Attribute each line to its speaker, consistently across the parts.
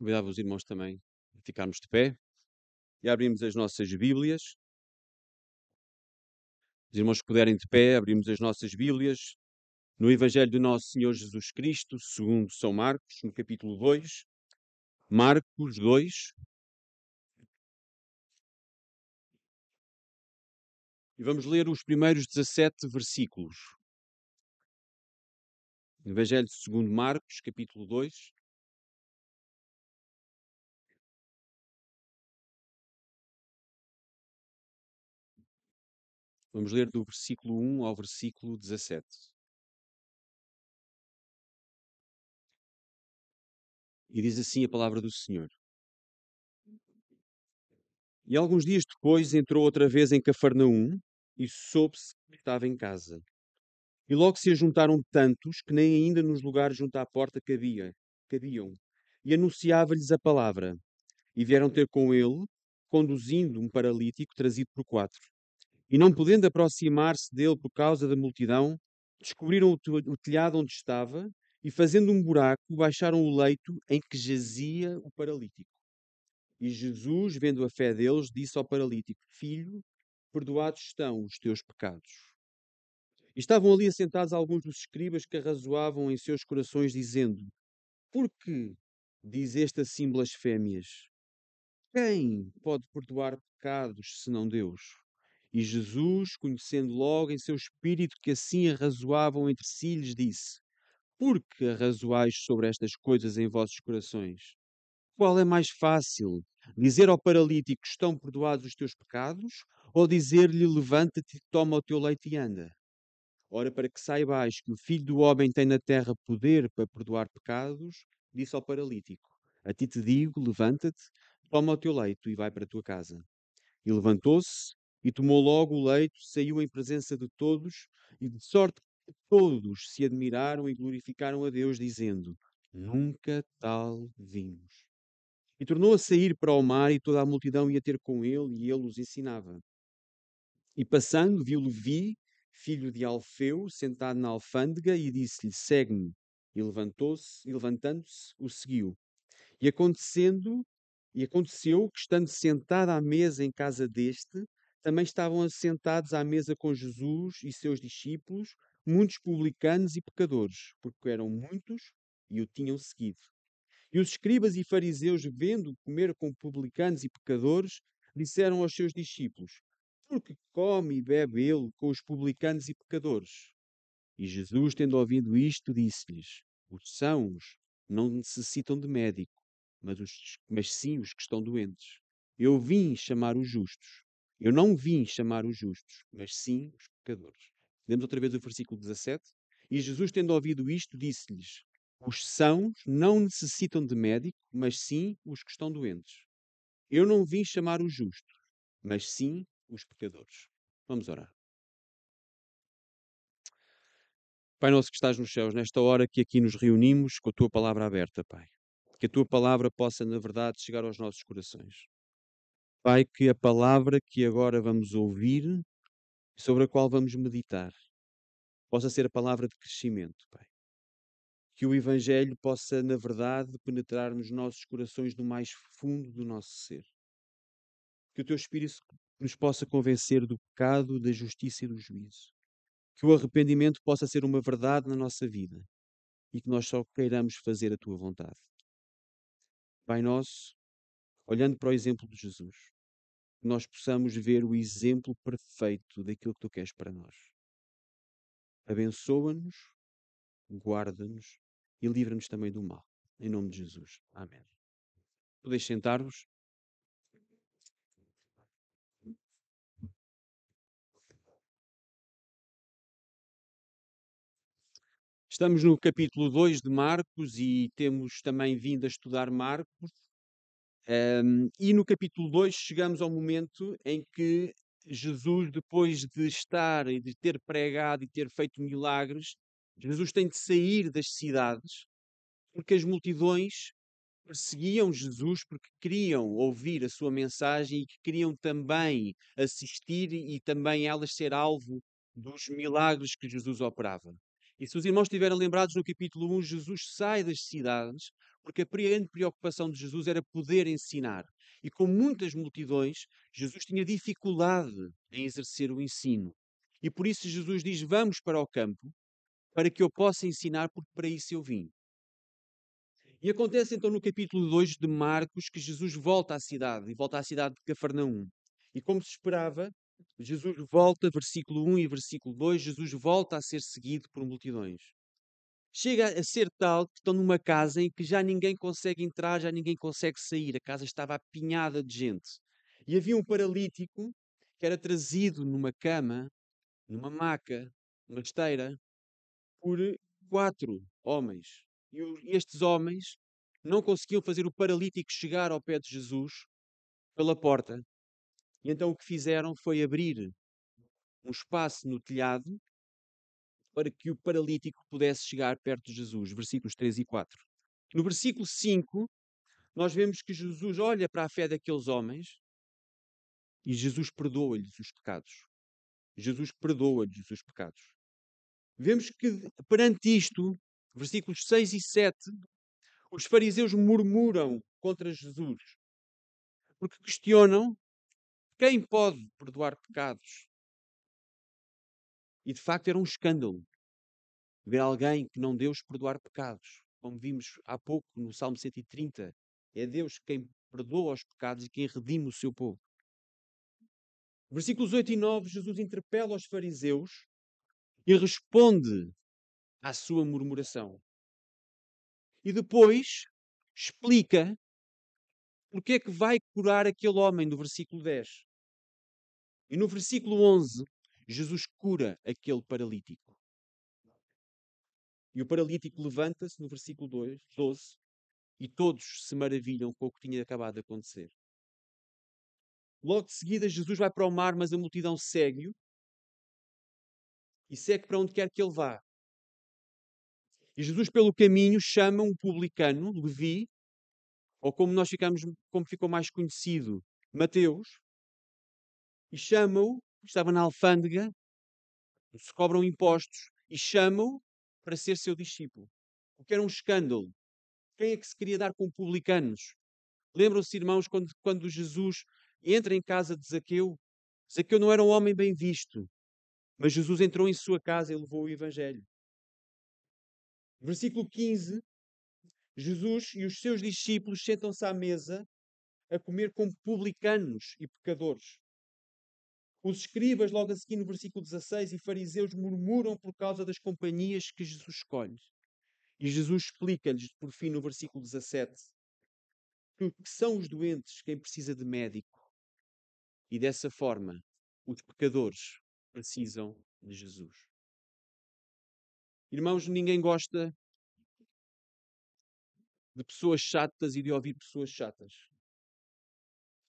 Speaker 1: Convidava os irmãos também a ficarmos de pé e abrimos as nossas Bíblias. Os irmãos que puderem de pé, abrimos as nossas Bíblias no Evangelho do nosso Senhor Jesus Cristo, segundo São Marcos, no capítulo 2. Marcos 2. E vamos ler os primeiros 17 versículos. Evangelho segundo Marcos, capítulo 2. Vamos ler do versículo 1 ao versículo 17. E diz assim a palavra do Senhor. E alguns dias depois entrou outra vez em Cafarnaum e soube-se que estava em casa. E logo se ajuntaram tantos que nem ainda nos lugares junto à porta cabia, cabiam. E anunciava-lhes a palavra. E vieram ter com ele, conduzindo um paralítico trazido por quatro. E não podendo aproximar-se dele por causa da multidão, descobriram o telhado onde estava e, fazendo um buraco, baixaram o leito em que jazia o paralítico. E Jesus, vendo a fé deles, disse ao paralítico: Filho, perdoados estão os teus pecados. Estavam ali assentados alguns dos escribas que arrazoavam em seus corações, dizendo: Por que diz este assim blasfémias? Quem pode perdoar pecados senão Deus? E Jesus, conhecendo logo em seu espírito que assim arrazoavam entre si, lhes disse: Por que arrazoais sobre estas coisas em vossos corações? Qual é mais fácil, dizer ao paralítico: Estão perdoados os teus pecados? Ou dizer-lhe: Levanta-te, toma o teu leite e anda? Ora, para que saibais que o Filho do Homem tem na terra poder para perdoar pecados, disse ao paralítico: A ti te digo: Levanta-te, toma o teu leito e vai para a tua casa. E levantou-se e tomou logo o leito, saiu em presença de todos, e de sorte que todos se admiraram e glorificaram a Deus, dizendo: Nunca tal vimos. E tornou a sair para o mar, e toda a multidão ia ter com ele, e ele os ensinava. E passando, viu Levi, filho de Alfeu, sentado na alfândega, e disse-lhe: Segue-me. E levantou-se, e levantando-se, o seguiu. E acontecendo, e aconteceu que, estando sentado à mesa em casa deste, também estavam assentados à mesa com Jesus e seus discípulos muitos publicanos e pecadores, porque eram muitos e o tinham seguido. E os escribas e fariseus, vendo comer com publicanos e pecadores, disseram aos seus discípulos: Por que come e bebe ele com os publicanos e pecadores? E Jesus, tendo ouvido isto, disse-lhes: Os sãos não necessitam de médico, mas, os, mas sim os que estão doentes. Eu vim chamar os justos eu não vim chamar os justos, mas sim os pecadores. Lemos outra vez o versículo 17. E Jesus, tendo ouvido isto, disse-lhes: Os sãos não necessitam de médico, mas sim os que estão doentes. Eu não vim chamar os justos, mas sim os pecadores. Vamos orar. Pai nosso que estás nos céus, nesta hora que aqui nos reunimos com a tua palavra aberta, Pai. Que a tua palavra possa, na verdade, chegar aos nossos corações. Pai, que a palavra que agora vamos ouvir, sobre a qual vamos meditar, possa ser a palavra de crescimento, Pai. Que o Evangelho possa, na verdade, penetrar nos nossos corações no mais fundo do nosso ser. Que o Teu Espírito nos possa convencer do pecado, da justiça e do juízo. Que o arrependimento possa ser uma verdade na nossa vida e que nós só queiramos fazer a Tua vontade. Pai nosso, olhando para o exemplo de Jesus, que nós possamos ver o exemplo perfeito daquilo que tu queres para nós. Abençoa-nos, guarda-nos e livra-nos também do mal. Em nome de Jesus. Amém. Podeis sentar-vos. Estamos no capítulo 2 de Marcos e temos também vindo a estudar Marcos um, e no capítulo 2 chegamos ao momento em que Jesus, depois de estar e de ter pregado e ter feito milagres, Jesus tem de sair das cidades porque as multidões perseguiam Jesus porque queriam ouvir a sua mensagem e que queriam também assistir e também elas ser alvo dos milagres que Jesus operava. E se os irmãos estiverem lembrados no capítulo 1, Jesus sai das cidades porque a grande preocupação de Jesus era poder ensinar. E com muitas multidões, Jesus tinha dificuldade em exercer o ensino. E por isso Jesus diz: Vamos para o campo para que eu possa ensinar, porque para isso eu vim. E acontece então no capítulo 2 de Marcos que Jesus volta à cidade, e volta à cidade de Cafarnaum. E como se esperava, Jesus volta, versículo 1 e versículo 2, Jesus volta a ser seguido por multidões. Chega a ser tal que estão numa casa em que já ninguém consegue entrar, já ninguém consegue sair. A casa estava apinhada de gente. E havia um paralítico que era trazido numa cama, numa maca, numa esteira, por quatro homens. E estes homens não conseguiam fazer o paralítico chegar ao pé de Jesus pela porta. E então o que fizeram foi abrir um espaço no telhado para que o paralítico pudesse chegar perto de Jesus. Versículos 3 e 4. No versículo 5, nós vemos que Jesus olha para a fé daqueles homens e Jesus perdoa-lhes os pecados. Jesus perdoa-lhes os pecados. Vemos que perante isto, versículos 6 e 7, os fariseus murmuram contra Jesus, porque questionam quem pode perdoar pecados. E de facto era um escândalo ver alguém que não Deus perdoar pecados. Como vimos há pouco no Salmo 130, é Deus quem perdoa os pecados e quem redime o seu povo. Versículos 8 e 9, Jesus interpela os fariseus e responde à sua murmuração. E depois explica porque é que vai curar aquele homem no versículo 10. E no versículo 11, Jesus cura aquele paralítico. E o paralítico levanta-se no versículo 2, 12 e todos se maravilham com o que tinha acabado de acontecer. Logo de seguida, Jesus vai para o mar, mas a multidão segue-o e segue para onde quer que ele vá. E Jesus, pelo caminho, chama um publicano, Levi, ou como nós ficamos, como ficou mais conhecido, Mateus, e chama-o, estava na alfândega, se cobram impostos, e chama-o para ser seu discípulo. O que era um escândalo. Quem é que se queria dar com publicanos? Lembram-se, irmãos, quando, quando Jesus entra em casa de Zaqueu? Zaqueu não era um homem bem visto, mas Jesus entrou em sua casa e levou o Evangelho. Versículo 15: Jesus e os seus discípulos sentam-se à mesa a comer com publicanos e pecadores. Os escribas, logo a seguir no versículo 16, e fariseus murmuram por causa das companhias que Jesus escolhe. E Jesus explica-lhes, por fim, no versículo 17, que são os doentes quem precisa de médico. E dessa forma, os pecadores precisam de Jesus. Irmãos, ninguém gosta de pessoas chatas e de ouvir pessoas chatas.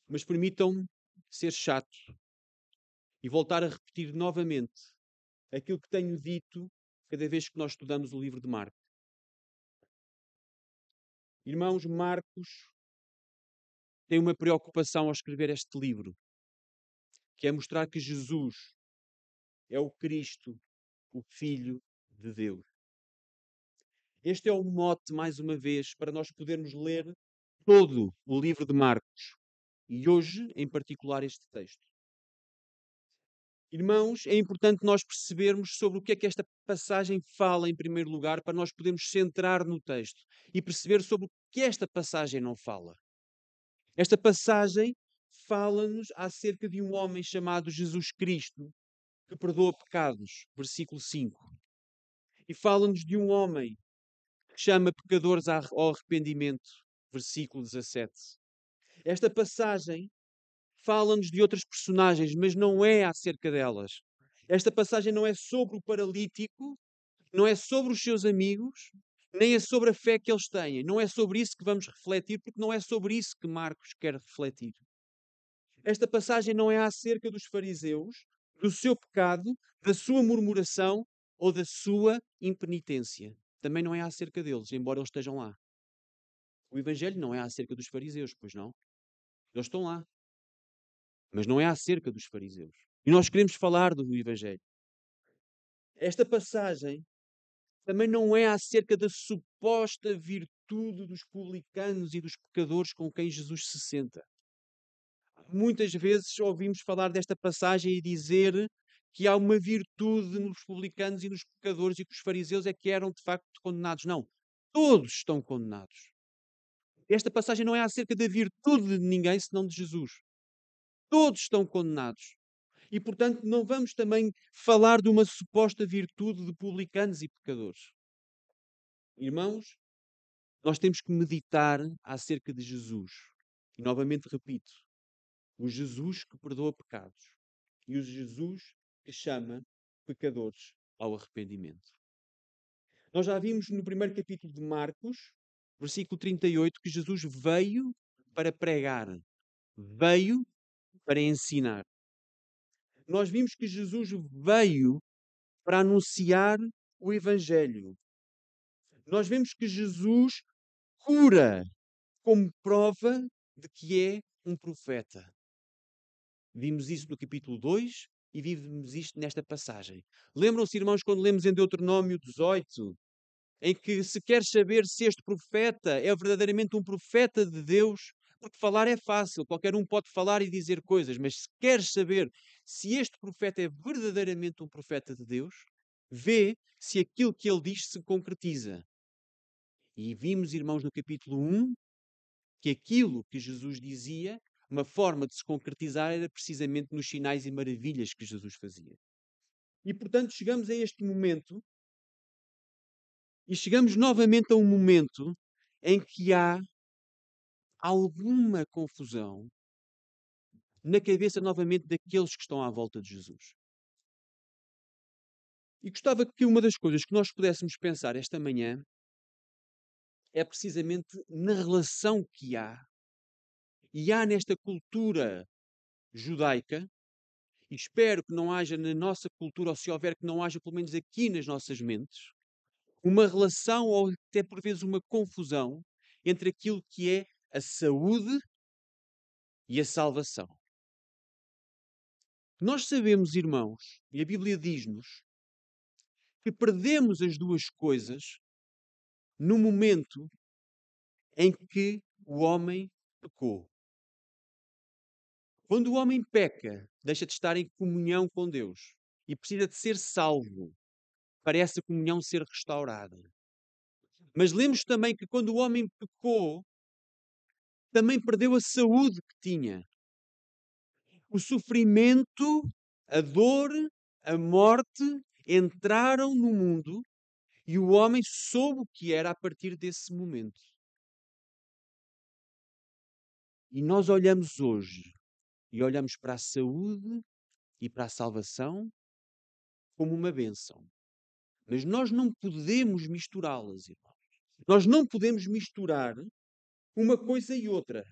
Speaker 1: Mas permitam-me ser chato e voltar a repetir novamente aquilo que tenho dito cada vez que nós estudamos o livro de Marcos. Irmãos, Marcos tem uma preocupação ao escrever este livro, que é mostrar que Jesus é o Cristo, o Filho de Deus. Este é o mote, mais uma vez, para nós podermos ler todo o livro de Marcos e hoje, em particular, este texto. Irmãos, é importante nós percebermos sobre o que é que esta passagem fala, em primeiro lugar, para nós podermos centrar no texto e perceber sobre o que esta passagem não fala. Esta passagem fala-nos acerca de um homem chamado Jesus Cristo, que perdoa pecados, versículo 5. E fala-nos de um homem que chama pecadores ao arrependimento, versículo 17. Esta passagem fala-nos de outras personagens, mas não é acerca delas. Esta passagem não é sobre o paralítico, não é sobre os seus amigos, nem é sobre a fé que eles têm. Não é sobre isso que vamos refletir, porque não é sobre isso que Marcos quer refletir. Esta passagem não é acerca dos fariseus, do seu pecado, da sua murmuração ou da sua impenitência. Também não é acerca deles, embora eles estejam lá. O Evangelho não é acerca dos fariseus, pois não? Eles estão lá mas não é acerca dos fariseus. E nós queremos falar do Evangelho. Esta passagem também não é acerca da suposta virtude dos publicanos e dos pecadores com quem Jesus se senta. Muitas vezes ouvimos falar desta passagem e dizer que há uma virtude nos publicanos e nos pecadores e que os fariseus é que eram de facto condenados. Não, todos estão condenados. Esta passagem não é acerca da virtude de ninguém, senão de Jesus. Todos estão condenados. E, portanto, não vamos também falar de uma suposta virtude de publicanos e pecadores. Irmãos, nós temos que meditar acerca de Jesus. E, novamente, repito: o Jesus que perdoa pecados e o Jesus que chama pecadores ao arrependimento. Nós já vimos no primeiro capítulo de Marcos, versículo 38, que Jesus veio para pregar, veio para ensinar. Nós vimos que Jesus veio para anunciar o Evangelho. Nós vemos que Jesus cura como prova de que é um profeta. Vimos isso no capítulo 2 e vimos isto nesta passagem. Lembram-se, irmãos, quando lemos em Deuteronômio 18, em que se quer saber se este profeta é verdadeiramente um profeta de Deus, porque falar é fácil, qualquer um pode falar e dizer coisas, mas se quer saber se este profeta é verdadeiramente um profeta de Deus, vê se aquilo que ele diz se concretiza. E vimos, irmãos, no capítulo 1, que aquilo que Jesus dizia, uma forma de se concretizar era precisamente nos sinais e maravilhas que Jesus fazia. E portanto chegamos a este momento e chegamos novamente a um momento em que há alguma confusão na cabeça novamente daqueles que estão à volta de Jesus. E gostava que uma das coisas que nós pudéssemos pensar esta manhã é precisamente na relação que há e há nesta cultura judaica, e espero que não haja na nossa cultura, ou se houver que não haja pelo menos aqui nas nossas mentes, uma relação ou até por vezes uma confusão entre aquilo que é a saúde e a salvação. Nós sabemos, irmãos, e a Bíblia diz-nos, que perdemos as duas coisas no momento em que o homem pecou. Quando o homem peca, deixa de estar em comunhão com Deus e precisa de ser salvo para essa comunhão ser restaurada. Mas lembre também que quando o homem pecou, também perdeu a saúde que tinha. O sofrimento, a dor, a morte entraram no mundo e o homem soube o que era a partir desse momento. E nós olhamos hoje e olhamos para a saúde e para a salvação como uma bênção. Mas nós não podemos misturá-las, irmãos. Nós não podemos misturar uma coisa e outra.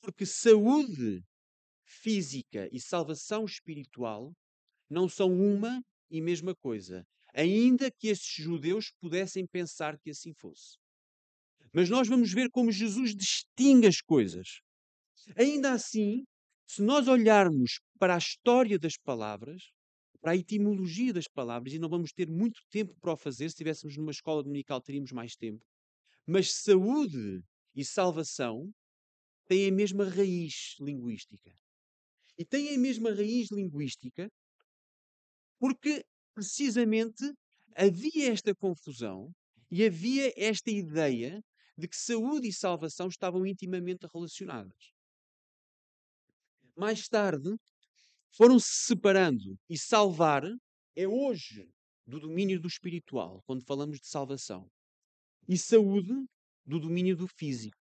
Speaker 1: Porque saúde física e salvação espiritual não são uma e mesma coisa. Ainda que esses judeus pudessem pensar que assim fosse. Mas nós vamos ver como Jesus distingue as coisas. Ainda assim, se nós olharmos para a história das palavras, para a etimologia das palavras, e não vamos ter muito tempo para o fazer, se estivéssemos numa escola dominical teríamos mais tempo, mas saúde e salvação têm a mesma raiz linguística. E têm a mesma raiz linguística porque, precisamente, havia esta confusão e havia esta ideia de que saúde e salvação estavam intimamente relacionadas. Mais tarde, foram-se separando. E salvar é hoje do domínio do espiritual, quando falamos de salvação. E saúde do domínio do físico.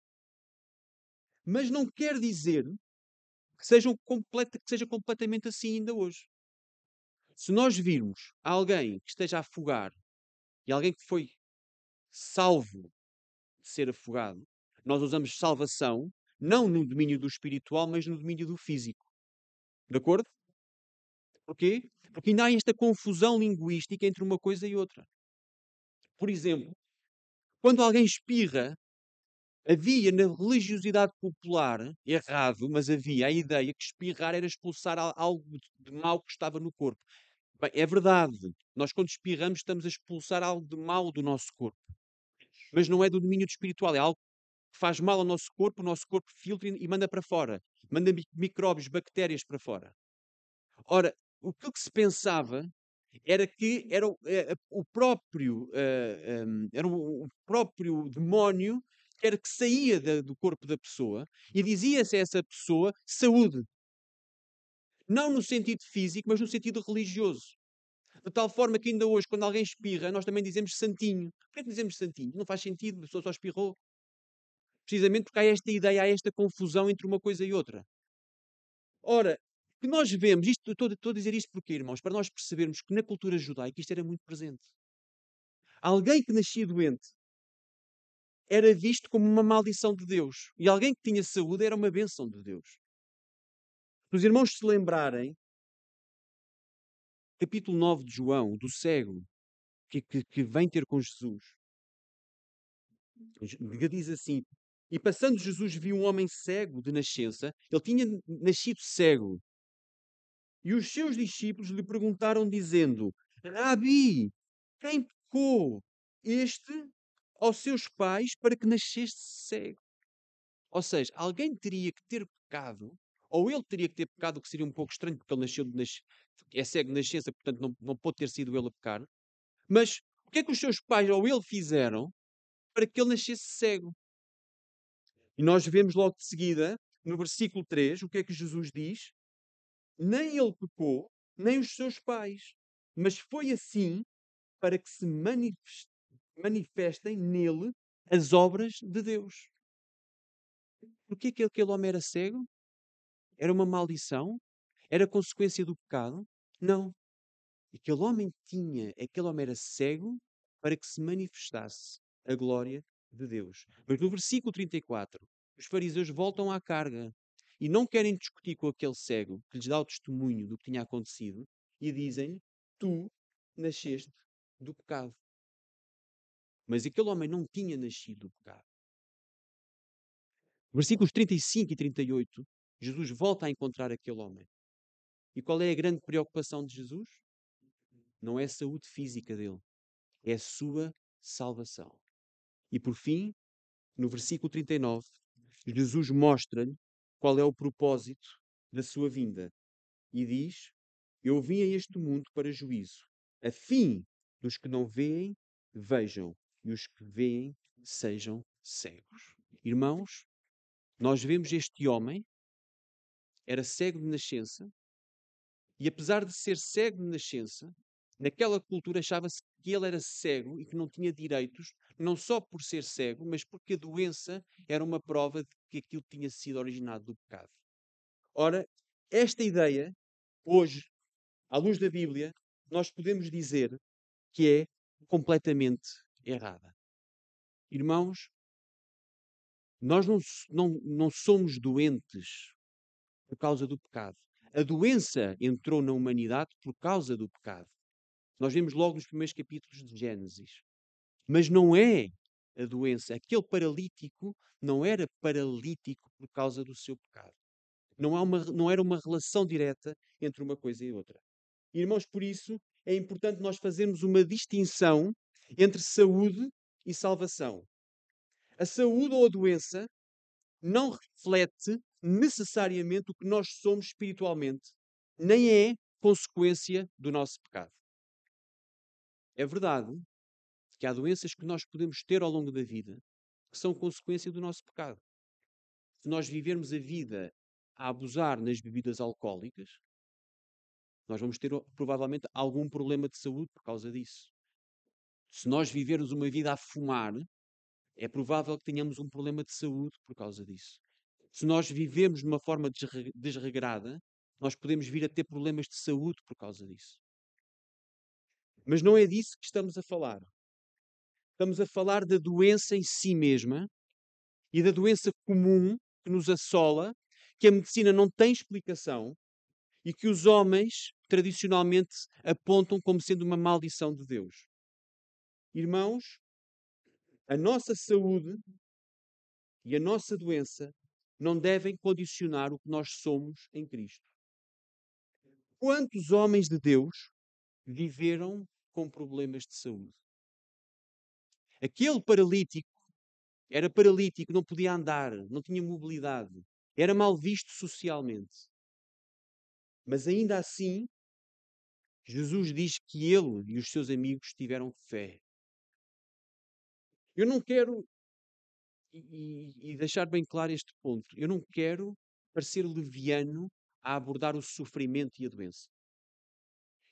Speaker 1: Mas não quer dizer que, sejam que seja completamente assim ainda hoje. Se nós virmos alguém que esteja a afogar e alguém que foi salvo de ser afogado, nós usamos salvação não no domínio do espiritual, mas no domínio do físico. De acordo? Porquê? Porque ainda há esta confusão linguística entre uma coisa e outra. Por exemplo, quando alguém espirra, havia na religiosidade popular, errado, mas havia a ideia que espirrar era expulsar algo de mal que estava no corpo. Bem, é verdade. Nós, quando espirramos, estamos a expulsar algo de mal do nosso corpo. mas não é do domínio espiritual, é algo que faz mal ao nosso corpo, o nosso corpo filtra e manda para fora, manda micróbios, bactérias para fora. Ora, o que se pensava era que era o, é, o próprio, eh, um, era o, próprio demónio que era que saía do corpo da pessoa e dizia-se a essa pessoa saúde. Não no sentido físico, mas no sentido religioso. De tal forma que ainda hoje, quando alguém espirra, nós também dizemos santinho. Por que dizemos santinho? Não faz sentido, a pessoa só espirrou. Precisamente porque há esta ideia, há esta confusão entre uma coisa e outra. Ora, que nós vemos, isto, estou, estou a dizer isto porque, irmãos, para nós percebermos que na cultura judaica isto era muito presente. Alguém que nascia doente era visto como uma maldição de Deus. E alguém que tinha saúde era uma bênção de Deus. Se os irmãos se lembrarem, capítulo 9 de João, do cego que, que, que vem ter com Jesus, diz assim: E passando Jesus viu um homem cego de nascença, ele tinha nascido cego. E os seus discípulos lhe perguntaram, dizendo: Rabi, quem pecou? Este aos seus pais para que nasceste cego? Ou seja, alguém teria que ter pecado, ou ele teria que ter pecado, o que seria um pouco estranho, porque ele nasceu nas... é cego de nascença, portanto não, não pode ter sido ele a pecar. Mas o que é que os seus pais ou ele fizeram para que ele nascesse cego? E nós vemos logo de seguida, no versículo 3, o que é que Jesus diz? Nem ele pecou, nem os seus pais, mas foi assim para que se manifestem nele as obras de Deus. Porquê que aquele homem era cego? Era uma maldição? Era consequência do pecado? Não. Aquele homem tinha, aquele homem era cego para que se manifestasse a glória de Deus. Mas no versículo 34, os fariseus voltam à carga e não querem discutir com aquele cego que lhes dá o testemunho do que tinha acontecido e dizem-lhe: Tu nasceste do pecado. Mas aquele homem não tinha nascido do pecado. Versículos 35 e 38, Jesus volta a encontrar aquele homem. E qual é a grande preocupação de Jesus? Não é a saúde física dele, é a sua salvação. E por fim, no versículo 39, Jesus mostra-lhe qual é o propósito da sua vinda. E diz: Eu vim a este mundo para juízo, a fim dos que não veem, vejam, e os que veem, sejam cegos. Irmãos, nós vemos este homem, era cego de nascença, e apesar de ser cego de nascença, naquela cultura achava-se que ele era cego e que não tinha direitos, não só por ser cego, mas porque a doença era uma prova de que aquilo tinha sido originado do pecado. Ora, esta ideia, hoje, à luz da Bíblia, nós podemos dizer que é completamente errada. Irmãos, nós não, não, não somos doentes por causa do pecado. A doença entrou na humanidade por causa do pecado. Nós vemos logo nos primeiros capítulos de Gênesis. Mas não é a doença. Aquele paralítico não era paralítico por causa do seu pecado. Não, há uma, não era uma relação direta entre uma coisa e outra. Irmãos, por isso é importante nós fazermos uma distinção entre saúde e salvação. A saúde ou a doença não reflete necessariamente o que nós somos espiritualmente, nem é consequência do nosso pecado. É verdade que há doenças que nós podemos ter ao longo da vida que são consequência do nosso pecado. Se nós vivermos a vida a abusar nas bebidas alcoólicas, nós vamos ter provavelmente algum problema de saúde por causa disso. Se nós vivermos uma vida a fumar, é provável que tenhamos um problema de saúde por causa disso. Se nós vivemos de uma forma desregrada, nós podemos vir a ter problemas de saúde por causa disso. Mas não é disso que estamos a falar. Estamos a falar da doença em si mesma e da doença comum que nos assola, que a medicina não tem explicação e que os homens tradicionalmente apontam como sendo uma maldição de Deus. Irmãos, a nossa saúde e a nossa doença não devem condicionar o que nós somos em Cristo. Quantos homens de Deus viveram com problemas de saúde. Aquele paralítico era paralítico, não podia andar, não tinha mobilidade, era mal visto socialmente. Mas ainda assim, Jesus diz que ele e os seus amigos tiveram fé. Eu não quero, e, e, deixar bem claro este ponto, eu não quero parecer leviano a abordar o sofrimento e a doença.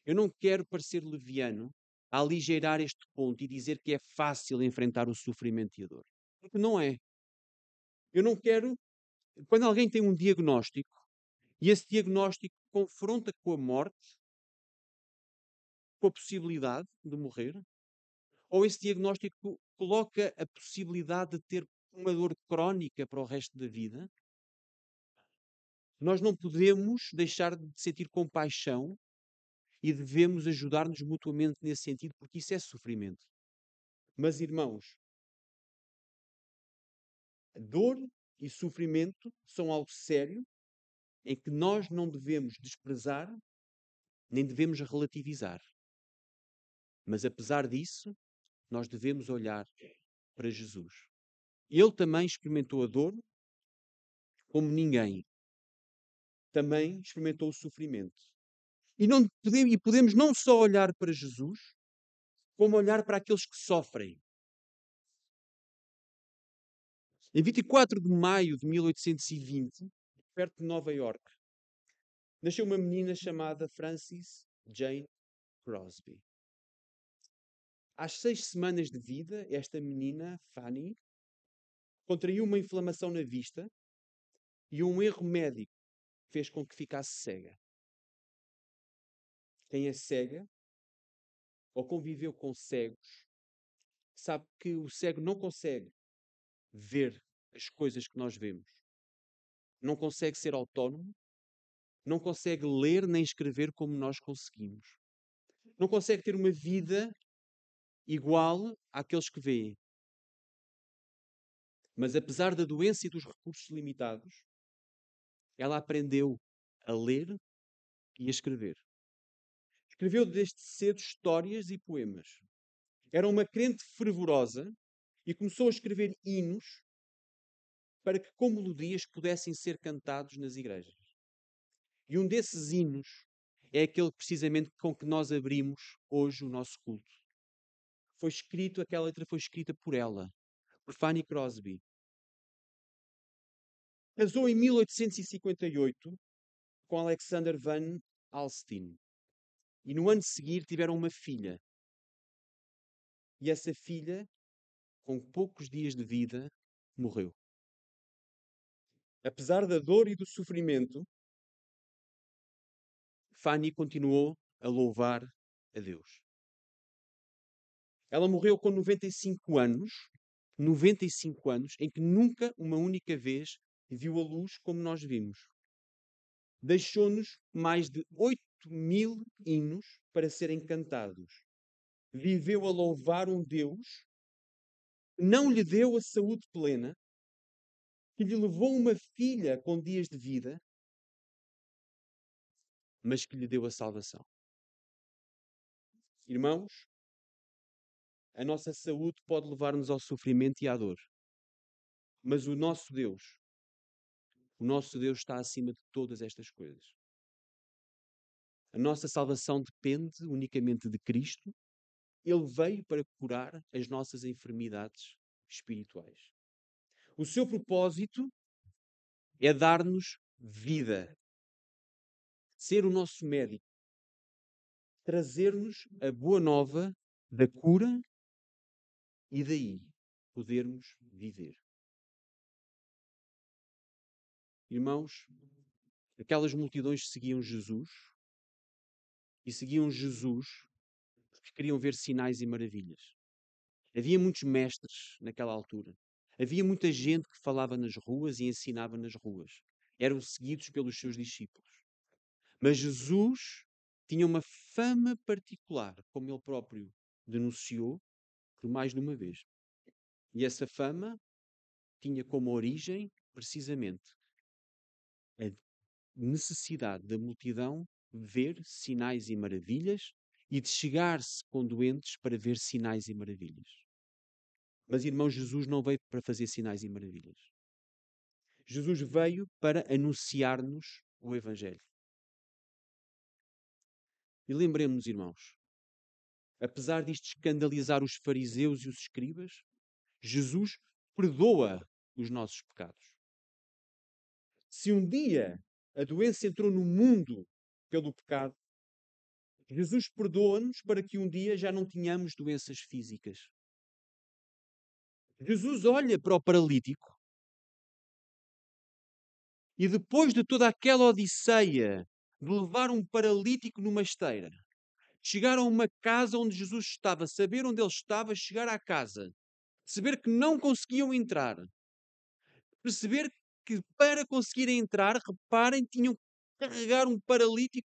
Speaker 1: Eu não quero parecer leviano aligeirar este ponto e dizer que é fácil enfrentar o sofrimento e a dor. Porque não é. Eu não quero. Quando alguém tem um diagnóstico e esse diagnóstico confronta com a morte, com a possibilidade de morrer, ou esse diagnóstico coloca a possibilidade de ter uma dor crónica para o resto da vida, nós não podemos deixar de sentir compaixão e devemos ajudar-nos mutuamente nesse sentido, porque isso é sofrimento. Mas, irmãos, dor e sofrimento são algo sério em que nós não devemos desprezar nem devemos relativizar. Mas apesar disso, nós devemos olhar para Jesus. Ele também experimentou a dor como ninguém. Também experimentou o sofrimento. E, não podemos, e podemos não só olhar para Jesus, como olhar para aqueles que sofrem. Em 24 de maio de 1820, perto de Nova York, nasceu uma menina chamada Frances Jane Crosby. Às seis semanas de vida, esta menina, Fanny, contraiu uma inflamação na vista e um erro médico fez com que ficasse cega. Quem é cega ou conviveu com cegos sabe que o cego não consegue ver as coisas que nós vemos. Não consegue ser autónomo, não consegue ler nem escrever como nós conseguimos. Não consegue ter uma vida igual àqueles que veem. Mas apesar da doença e dos recursos limitados, ela aprendeu a ler e a escrever. Escreveu desde cedo histórias e poemas. Era uma crente fervorosa e começou a escrever hinos para que, com melodias, pudessem ser cantados nas igrejas. E um desses hinos é aquele precisamente com que nós abrimos hoje o nosso culto. Foi escrito, aquela letra foi escrita por ela, por Fanny Crosby. Casou em 1858 com Alexander Van Alstine. E no ano seguinte tiveram uma filha. E essa filha com poucos dias de vida, morreu. Apesar da dor e do sofrimento, Fanny continuou a louvar a Deus. Ela morreu com 95 anos, 95 anos, em que nunca uma única vez viu a luz como nós vimos. Deixou-nos mais de 8 mil hinos para serem cantados. Viveu a louvar um Deus não lhe deu a saúde plena, que lhe levou uma filha com dias de vida, mas que lhe deu a salvação. Irmãos, a nossa saúde pode levar-nos ao sofrimento e à dor. Mas o nosso Deus, o nosso Deus está acima de todas estas coisas. A nossa salvação depende unicamente de Cristo ele veio para curar as nossas enfermidades espirituais. O seu propósito é dar-nos vida, ser o nosso médico, trazer-nos a boa nova da cura e daí podermos viver. Irmãos, aquelas multidões seguiam Jesus e seguiam Jesus que queriam ver sinais e maravilhas. Havia muitos mestres naquela altura. Havia muita gente que falava nas ruas e ensinava nas ruas. Eram seguidos pelos seus discípulos. Mas Jesus tinha uma fama particular, como ele próprio denunciou por mais de uma vez. E essa fama tinha como origem, precisamente, a necessidade da multidão ver sinais e maravilhas e de chegar-se com doentes para ver sinais e maravilhas. Mas, irmão, Jesus não veio para fazer sinais e maravilhas. Jesus veio para anunciar-nos o Evangelho. E lembremos-nos, irmãos, apesar disto escandalizar os fariseus e os escribas, Jesus perdoa os nossos pecados. Se um dia a doença entrou no mundo pelo pecado, Jesus perdoa-nos para que um dia já não tenhamos doenças físicas. Jesus olha para o paralítico e depois de toda aquela odisseia de levar um paralítico numa esteira, chegar a uma casa onde Jesus estava, saber onde ele estava, chegar à casa, perceber que não conseguiam entrar, perceber que para conseguirem entrar, reparem, tinham que carregar um paralítico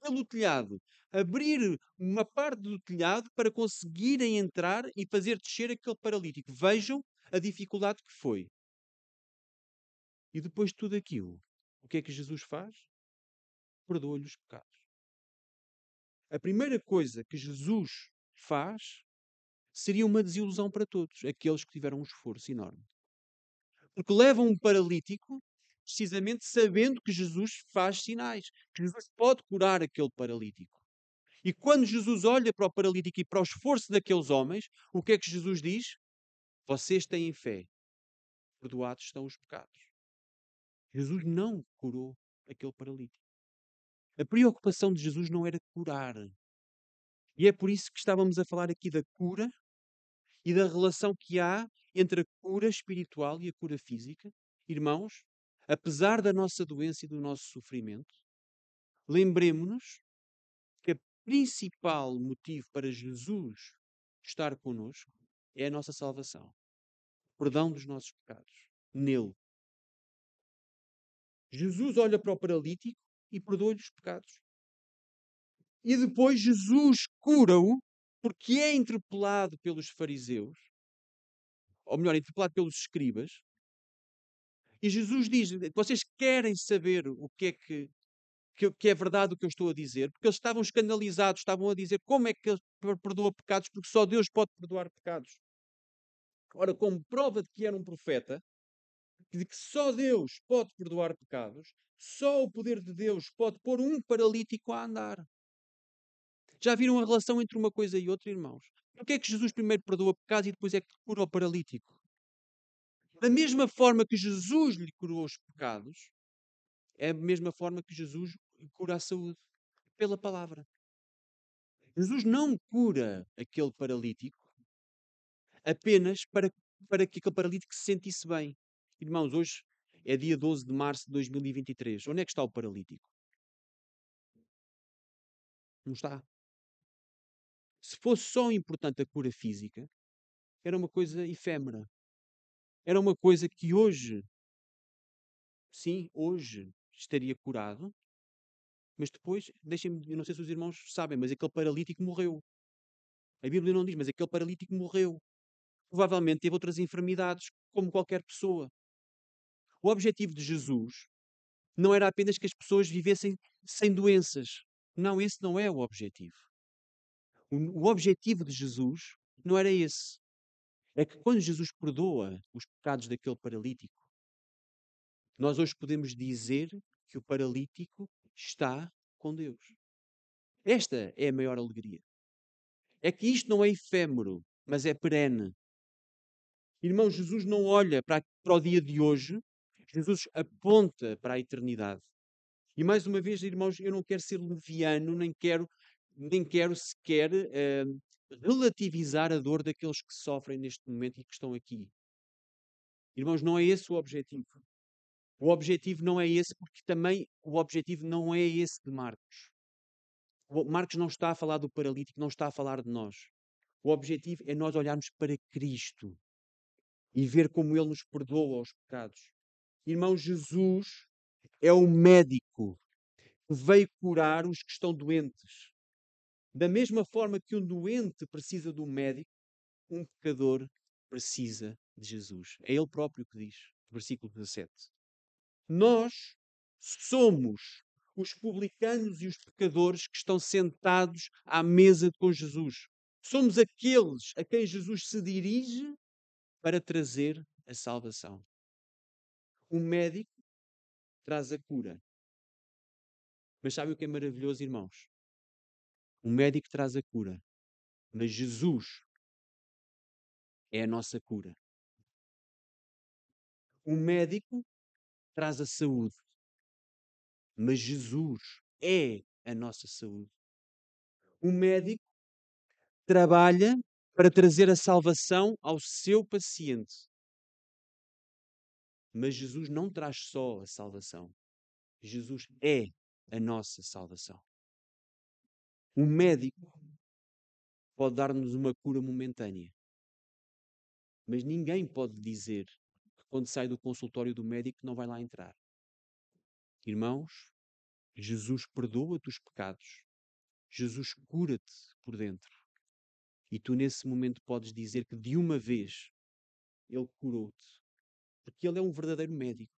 Speaker 1: pelo telhado, abrir uma parte do telhado para conseguirem entrar e fazer descer aquele paralítico. Vejam a dificuldade que foi. E depois de tudo aquilo, o que é que Jesus faz? Perdoa-lhe os pecados. A primeira coisa que Jesus faz seria uma desilusão para todos, aqueles que tiveram um esforço enorme. Porque levam um paralítico precisamente sabendo que Jesus faz sinais, que Jesus pode curar aquele paralítico. E quando Jesus olha para o paralítico e para o esforço daqueles homens, o que é que Jesus diz? Vocês têm fé, perdoados estão os pecados. Jesus não curou aquele paralítico. A preocupação de Jesus não era curar. E é por isso que estávamos a falar aqui da cura e da relação que há entre a cura espiritual e a cura física. Irmãos, apesar da nossa doença e do nosso sofrimento, lembremos-nos principal motivo para Jesus estar conosco é a nossa salvação. O perdão dos nossos pecados. Nele. Jesus olha para o paralítico e perdoa-lhe os pecados. E depois Jesus cura-o porque é interpelado pelos fariseus, ou melhor, interpelado pelos escribas. E Jesus diz: Vocês querem saber o que é que que, que, é verdade o que eu estou a dizer, porque eles estavam escandalizados, estavam a dizer como é que ele perdoa pecados, porque só Deus pode perdoar pecados. Ora, como prova de que era um profeta, de que só Deus pode perdoar pecados, só o poder de Deus pode pôr um paralítico a andar. Já viram a relação entre uma coisa e outra, irmãos? Porquê é que Jesus primeiro perdoa pecados e depois é que cura o paralítico? Da mesma forma que Jesus lhe curou os pecados, é a mesma forma que Jesus cura a saúde pela palavra. Jesus não cura aquele paralítico apenas para, para que aquele paralítico se sentisse bem. Irmãos, hoje é dia 12 de março de 2023. Onde é que está o paralítico? Não está. Se fosse só importante a cura física, era uma coisa efêmera. Era uma coisa que hoje, sim, hoje estaria curado mas depois, deixem-me, eu não sei se os irmãos sabem, mas aquele paralítico morreu. A Bíblia não diz, mas aquele paralítico morreu. Provavelmente teve outras enfermidades, como qualquer pessoa. O objetivo de Jesus não era apenas que as pessoas vivessem sem doenças. Não, esse não é o objetivo. O, o objetivo de Jesus não era esse. É que quando Jesus perdoa os pecados daquele paralítico, nós hoje podemos dizer que o paralítico está com Deus. Esta é a maior alegria. É que isto não é efêmero, mas é perene. Irmão, Jesus não olha para, para o dia de hoje, Jesus aponta para a eternidade. E mais uma vez, irmãos, eu não quero ser leviano, nem quero, nem quero sequer uh, relativizar a dor daqueles que sofrem neste momento e que estão aqui. Irmãos, não é esse o objetivo. O objetivo não é esse, porque também o objetivo não é esse de Marcos. Marcos não está a falar do paralítico, não está a falar de nós. O objetivo é nós olharmos para Cristo e ver como Ele nos perdoa os pecados. Irmão, Jesus é o médico que veio curar os que estão doentes. Da mesma forma que um doente precisa um médico, um pecador precisa de Jesus. É Ele próprio que diz, versículo 17. Nós somos os publicanos e os pecadores que estão sentados à mesa com Jesus. Somos aqueles a quem Jesus se dirige para trazer a salvação. O médico traz a cura. Mas sabe o que é maravilhoso, irmãos? O médico traz a cura, mas Jesus é a nossa cura. O médico traz a saúde, mas Jesus é a nossa saúde. O médico trabalha para trazer a salvação ao seu paciente. Mas Jesus não traz só a salvação. Jesus é a nossa salvação. O médico pode dar-nos uma cura momentânea. Mas ninguém pode dizer que quando sai do consultório do médico não vai lá entrar. Irmãos, Jesus perdoa-te os pecados. Jesus cura-te por dentro. E tu, nesse momento, podes dizer que de uma vez Ele curou-te. Porque Ele é um verdadeiro médico.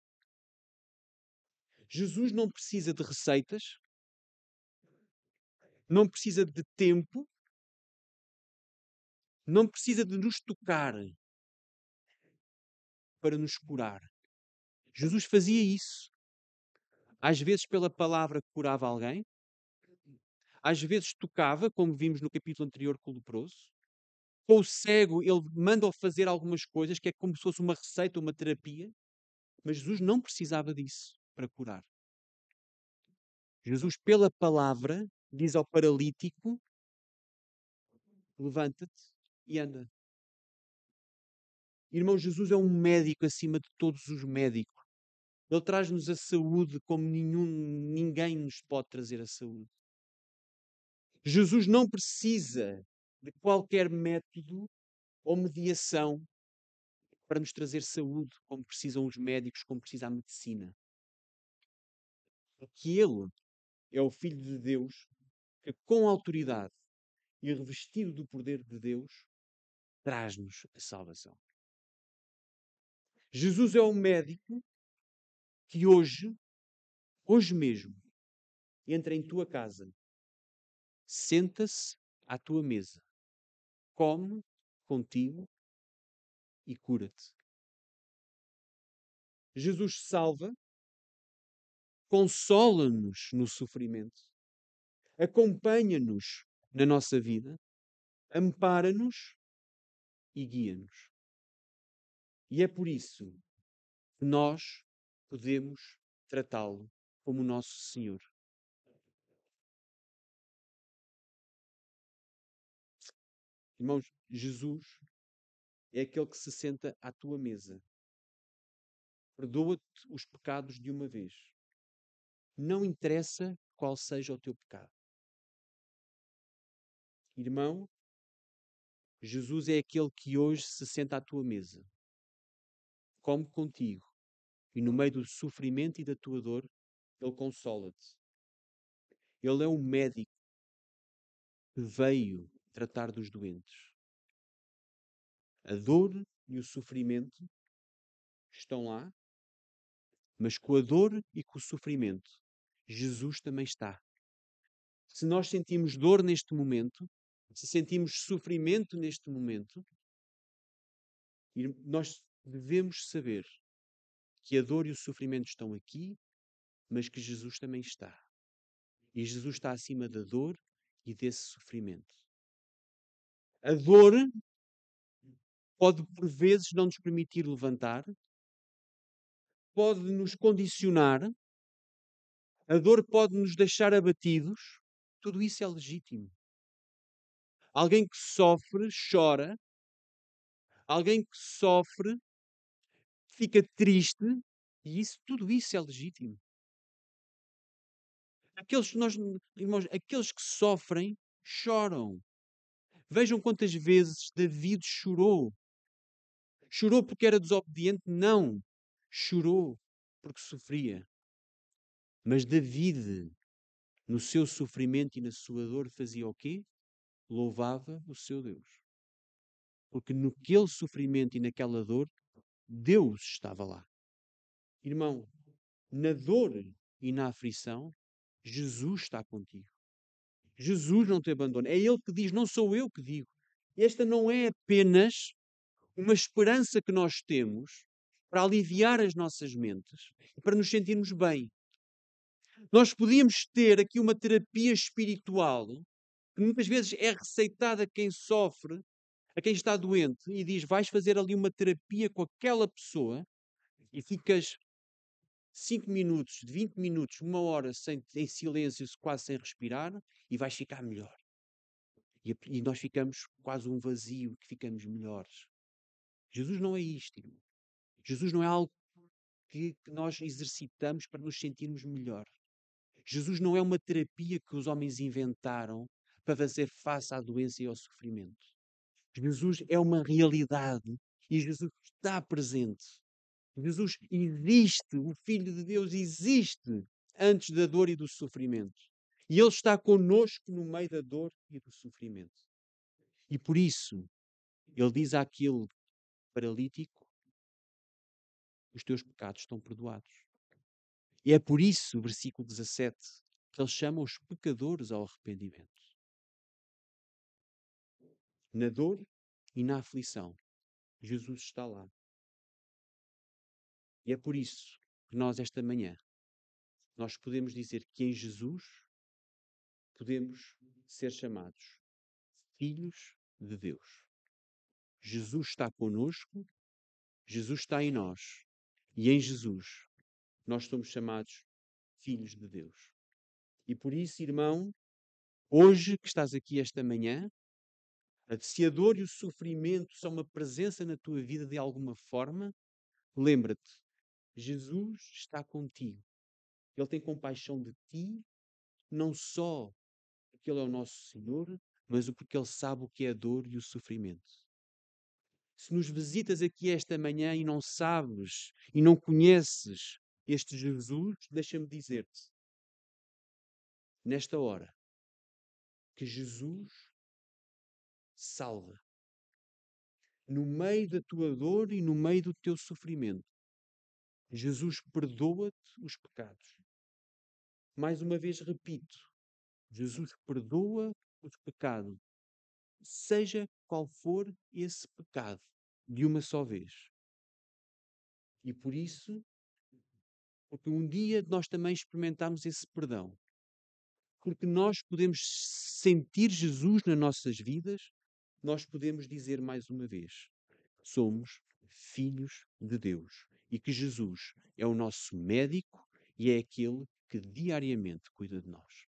Speaker 1: Jesus não precisa de receitas, não precisa de tempo, não precisa de nos tocar para nos curar. Jesus fazia isso. Às vezes, pela palavra, curava alguém, às vezes, tocava, como vimos no capítulo anterior com o leproso. Com o cego, ele manda-o fazer algumas coisas que é como se fosse uma receita, uma terapia. Mas Jesus não precisava disso para curar. Jesus, pela palavra, diz ao paralítico: levanta-te e anda. Irmão, Jesus é um médico acima de todos os médicos. Ele traz-nos a saúde como nenhum, ninguém nos pode trazer a saúde. Jesus não precisa de qualquer método ou mediação para nos trazer saúde, como precisam os médicos, como precisa a medicina. Porque Ele é o Filho de Deus que, com autoridade e revestido do poder de Deus, traz-nos a salvação. Jesus é o médico que hoje, hoje mesmo, entra em tua casa, senta-se à tua mesa, come contigo e cura-te. Jesus salva, consola-nos no sofrimento, acompanha-nos na nossa vida, ampara-nos e guia-nos. E é por isso que nós podemos tratá-lo como nosso Senhor. Irmãos, Jesus é aquele que se senta à tua mesa. Perdoa-te os pecados de uma vez. Não interessa qual seja o teu pecado. Irmão, Jesus é aquele que hoje se senta à tua mesa, come contigo e no meio do sofrimento e da tua dor, Ele consola-te. Ele é um médico que veio tratar dos doentes. A dor e o sofrimento estão lá, mas com a dor e com o sofrimento, Jesus também está. Se nós sentimos dor neste momento, se sentimos sofrimento neste momento, nós devemos saber que a dor e o sofrimento estão aqui, mas que Jesus também está. E Jesus está acima da dor e desse sofrimento. A dor pode, por vezes, não nos permitir levantar, pode nos condicionar, a dor pode nos deixar abatidos. Tudo isso é legítimo. Alguém que sofre, chora. Alguém que sofre, fica triste. E isso, tudo isso é legítimo. Aqueles, nós, irmãos, aqueles que sofrem, choram. Vejam quantas vezes David chorou. Chorou porque era desobediente? Não. Chorou porque sofria. Mas David, no seu sofrimento e na sua dor, fazia o quê? Louvava o seu Deus. Porque naquele sofrimento e naquela dor, Deus estava lá. Irmão, na dor e na aflição, Jesus está contigo. Jesus não te abandona. É Ele que diz, não sou eu que digo. Esta não é apenas uma esperança que nós temos para aliviar as nossas mentes, para nos sentirmos bem. Nós podíamos ter aqui uma terapia espiritual que muitas vezes é receitada a quem sofre, a quem está doente, e diz: vais fazer ali uma terapia com aquela pessoa e ficas 5 minutos, 20 minutos, uma hora sem, em silêncio, quase sem respirar, e vais ficar melhor. E, e nós ficamos quase um vazio, que ficamos melhores. Jesus não é isto, irmão. Jesus não é algo que, que nós exercitamos para nos sentirmos melhor. Jesus não é uma terapia que os homens inventaram para fazer face à doença e ao sofrimento. Jesus é uma realidade e Jesus está presente. Jesus existe, o Filho de Deus existe antes da dor e do sofrimento. E Ele está conosco no meio da dor e do sofrimento. E por isso, Ele diz àquele paralítico: Os teus pecados estão perdoados. E é por isso, versículo 17, que Ele chama os pecadores ao arrependimento. Na dor e na aflição, Jesus está lá. E é por isso que nós, esta manhã, nós podemos dizer que em Jesus podemos ser chamados filhos de Deus. Jesus está conosco, Jesus está em nós, e em Jesus nós somos chamados filhos de Deus. E por isso, irmão, hoje que estás aqui esta manhã, se a dor e o sofrimento são uma presença na tua vida de alguma forma, lembra-te, Jesus está contigo. Ele tem compaixão de ti, não só porque Ele é o nosso Senhor, mas porque Ele sabe o que é a dor e o sofrimento. Se nos visitas aqui esta manhã e não sabes e não conheces este Jesus, deixa-me dizer-te, nesta hora, que Jesus salva. No meio da tua dor e no meio do teu sofrimento, Jesus perdoa-te os pecados. Mais uma vez repito, Jesus perdoa os pecados, seja qual for esse pecado, de uma só vez. E por isso, porque um dia nós também experimentamos esse perdão, porque nós podemos sentir Jesus nas nossas vidas, nós podemos dizer mais uma vez: somos filhos de Deus e que Jesus é o nosso médico e é aquele que diariamente cuida de nós.